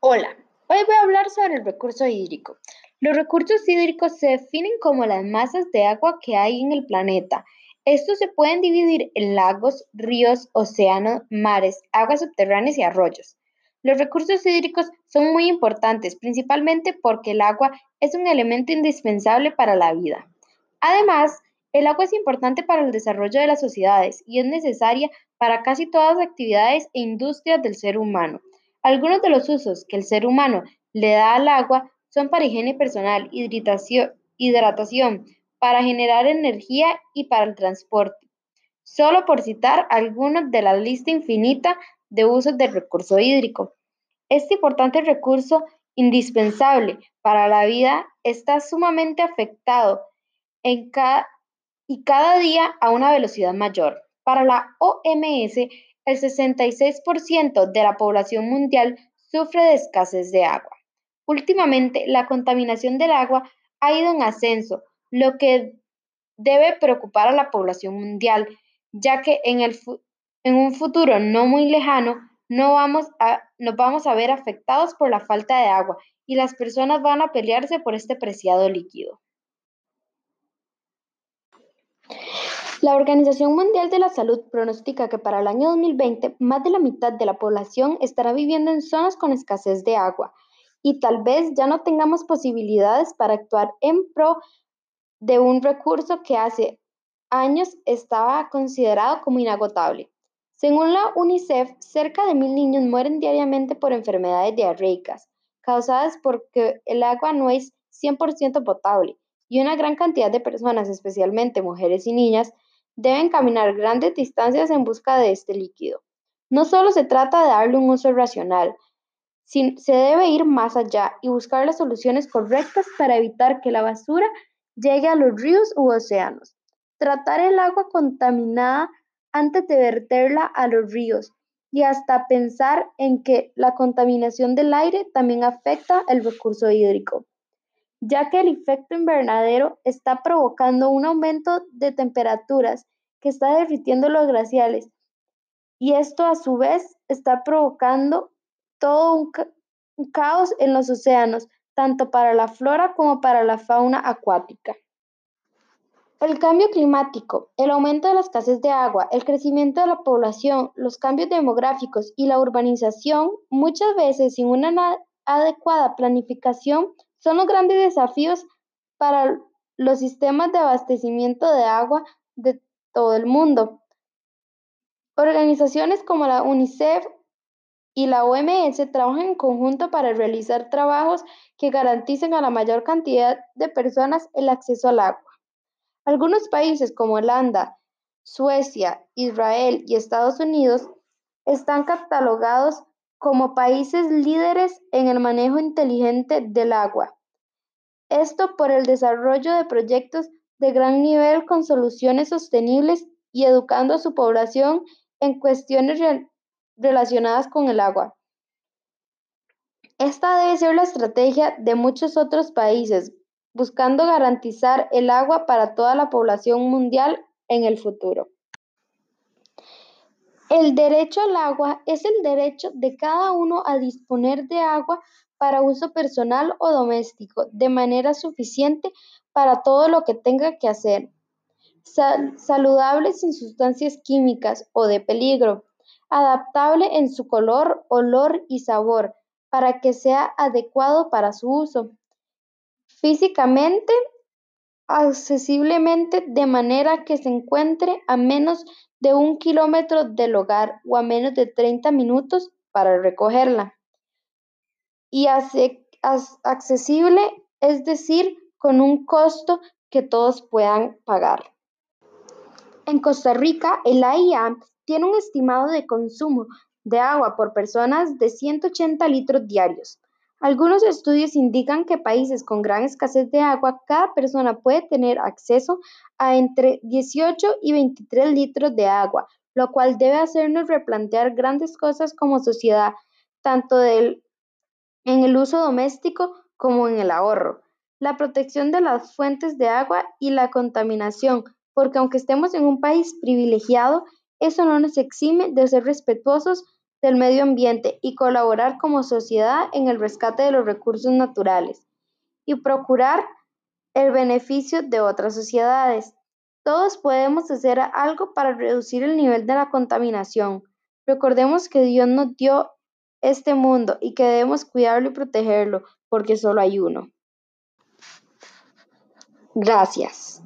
Hola, hoy voy a hablar sobre el recurso hídrico. Los recursos hídricos se definen como las masas de agua que hay en el planeta. Estos se pueden dividir en lagos, ríos, océanos, mares, aguas subterráneas y arroyos. Los recursos hídricos son muy importantes, principalmente porque el agua es un elemento indispensable para la vida. Además, el agua es importante para el desarrollo de las sociedades y es necesaria para casi todas las actividades e industrias del ser humano. Algunos de los usos que el ser humano le da al agua son para higiene personal, hidratación, para generar energía y para el transporte, solo por citar algunos de la lista infinita de usos del recurso hídrico. Este importante recurso indispensable para la vida está sumamente afectado en y cada día a una velocidad mayor. Para la OMS, el 66% de la población mundial sufre de escasez de agua. Últimamente, la contaminación del agua ha ido en ascenso, lo que debe preocupar a la población mundial, ya que en, un futuro no muy lejano no vamos a, nos vamos a ver afectados por la falta de agua y las personas van a pelearse por este preciado líquido. La Organización Mundial de la Salud pronostica que para el año 2020 más de la mitad de la población estará viviendo en zonas con escasez de agua y tal vez ya no tengamos posibilidades para actuar en pro de un recurso que hace años estaba considerado como inagotable. Según la UNICEF, cerca de mil niños mueren diariamente por enfermedades diarreicas causadas porque el agua no es 100% potable y una gran cantidad de personas, especialmente mujeres y niñas, deben caminar grandes distancias en busca de este líquido. No solo se trata de darle un uso racional, se debe ir más allá y buscar las soluciones correctas para evitar que la basura llegue a los ríos u océanos. Tratar el agua contaminada antes de verterla a los ríos y hasta pensar en que la contaminación del aire también afecta el recurso hídrico ya que el efecto invernadero está provocando un aumento de temperaturas que está derritiendo los glaciales y esto a su vez está provocando todo un, caos en los océanos, tanto para la flora como para la fauna acuática. El cambio climático, el aumento de la escasez de agua, el crecimiento de la población, los cambios demográficos y la urbanización, muchas veces sin una adecuada planificación, son los grandes desafíos para los sistemas de abastecimiento de agua de todo el mundo. Organizaciones como la UNICEF y la OMS trabajan en conjunto para realizar trabajos que garanticen a la mayor cantidad de personas el acceso al agua. Algunos países como Holanda, Suecia, Israel y Estados Unidos están catalogados como países líderes en el manejo inteligente del agua. Esto por el desarrollo de proyectos de gran nivel con soluciones sostenibles y educando a su población en cuestiones relacionadas con el agua. Esta debe ser la estrategia de muchos otros países, buscando garantizar el agua para toda la población mundial en el futuro. El derecho al agua es el derecho de cada uno a disponer de agua para uso personal o doméstico de manera suficiente para todo lo que tenga que hacer, saludable sin sustancias químicas o de peligro, adaptable en su color, olor y sabor para que sea adecuado para su uso, físicamente accesiblemente de manera que se encuentre a menos de un kilómetro del hogar o a menos de 30 minutos para recogerla. Y accesible, es decir, con un costo que todos puedan pagar. En Costa Rica, el AIA tiene un estimado de consumo de agua por personas de 180 litros diarios. Algunos estudios indican que países con gran escasez de agua, cada persona puede tener acceso a entre 18 y 23 litros de agua, lo cual debe hacernos replantear grandes cosas como sociedad, tanto en el uso doméstico como en el ahorro, la protección de las fuentes de agua y la contaminación, porque aunque estemos en un país privilegiado, eso no nos exime de ser respetuosos del medio ambiente y colaborar como sociedad en el rescate de los recursos naturales y procurar el beneficio de otras sociedades. Todos podemos hacer algo para reducir el nivel de la contaminación. Recordemos que Dios nos dio este mundo y que debemos cuidarlo y protegerlo, porque solo hay uno. Gracias.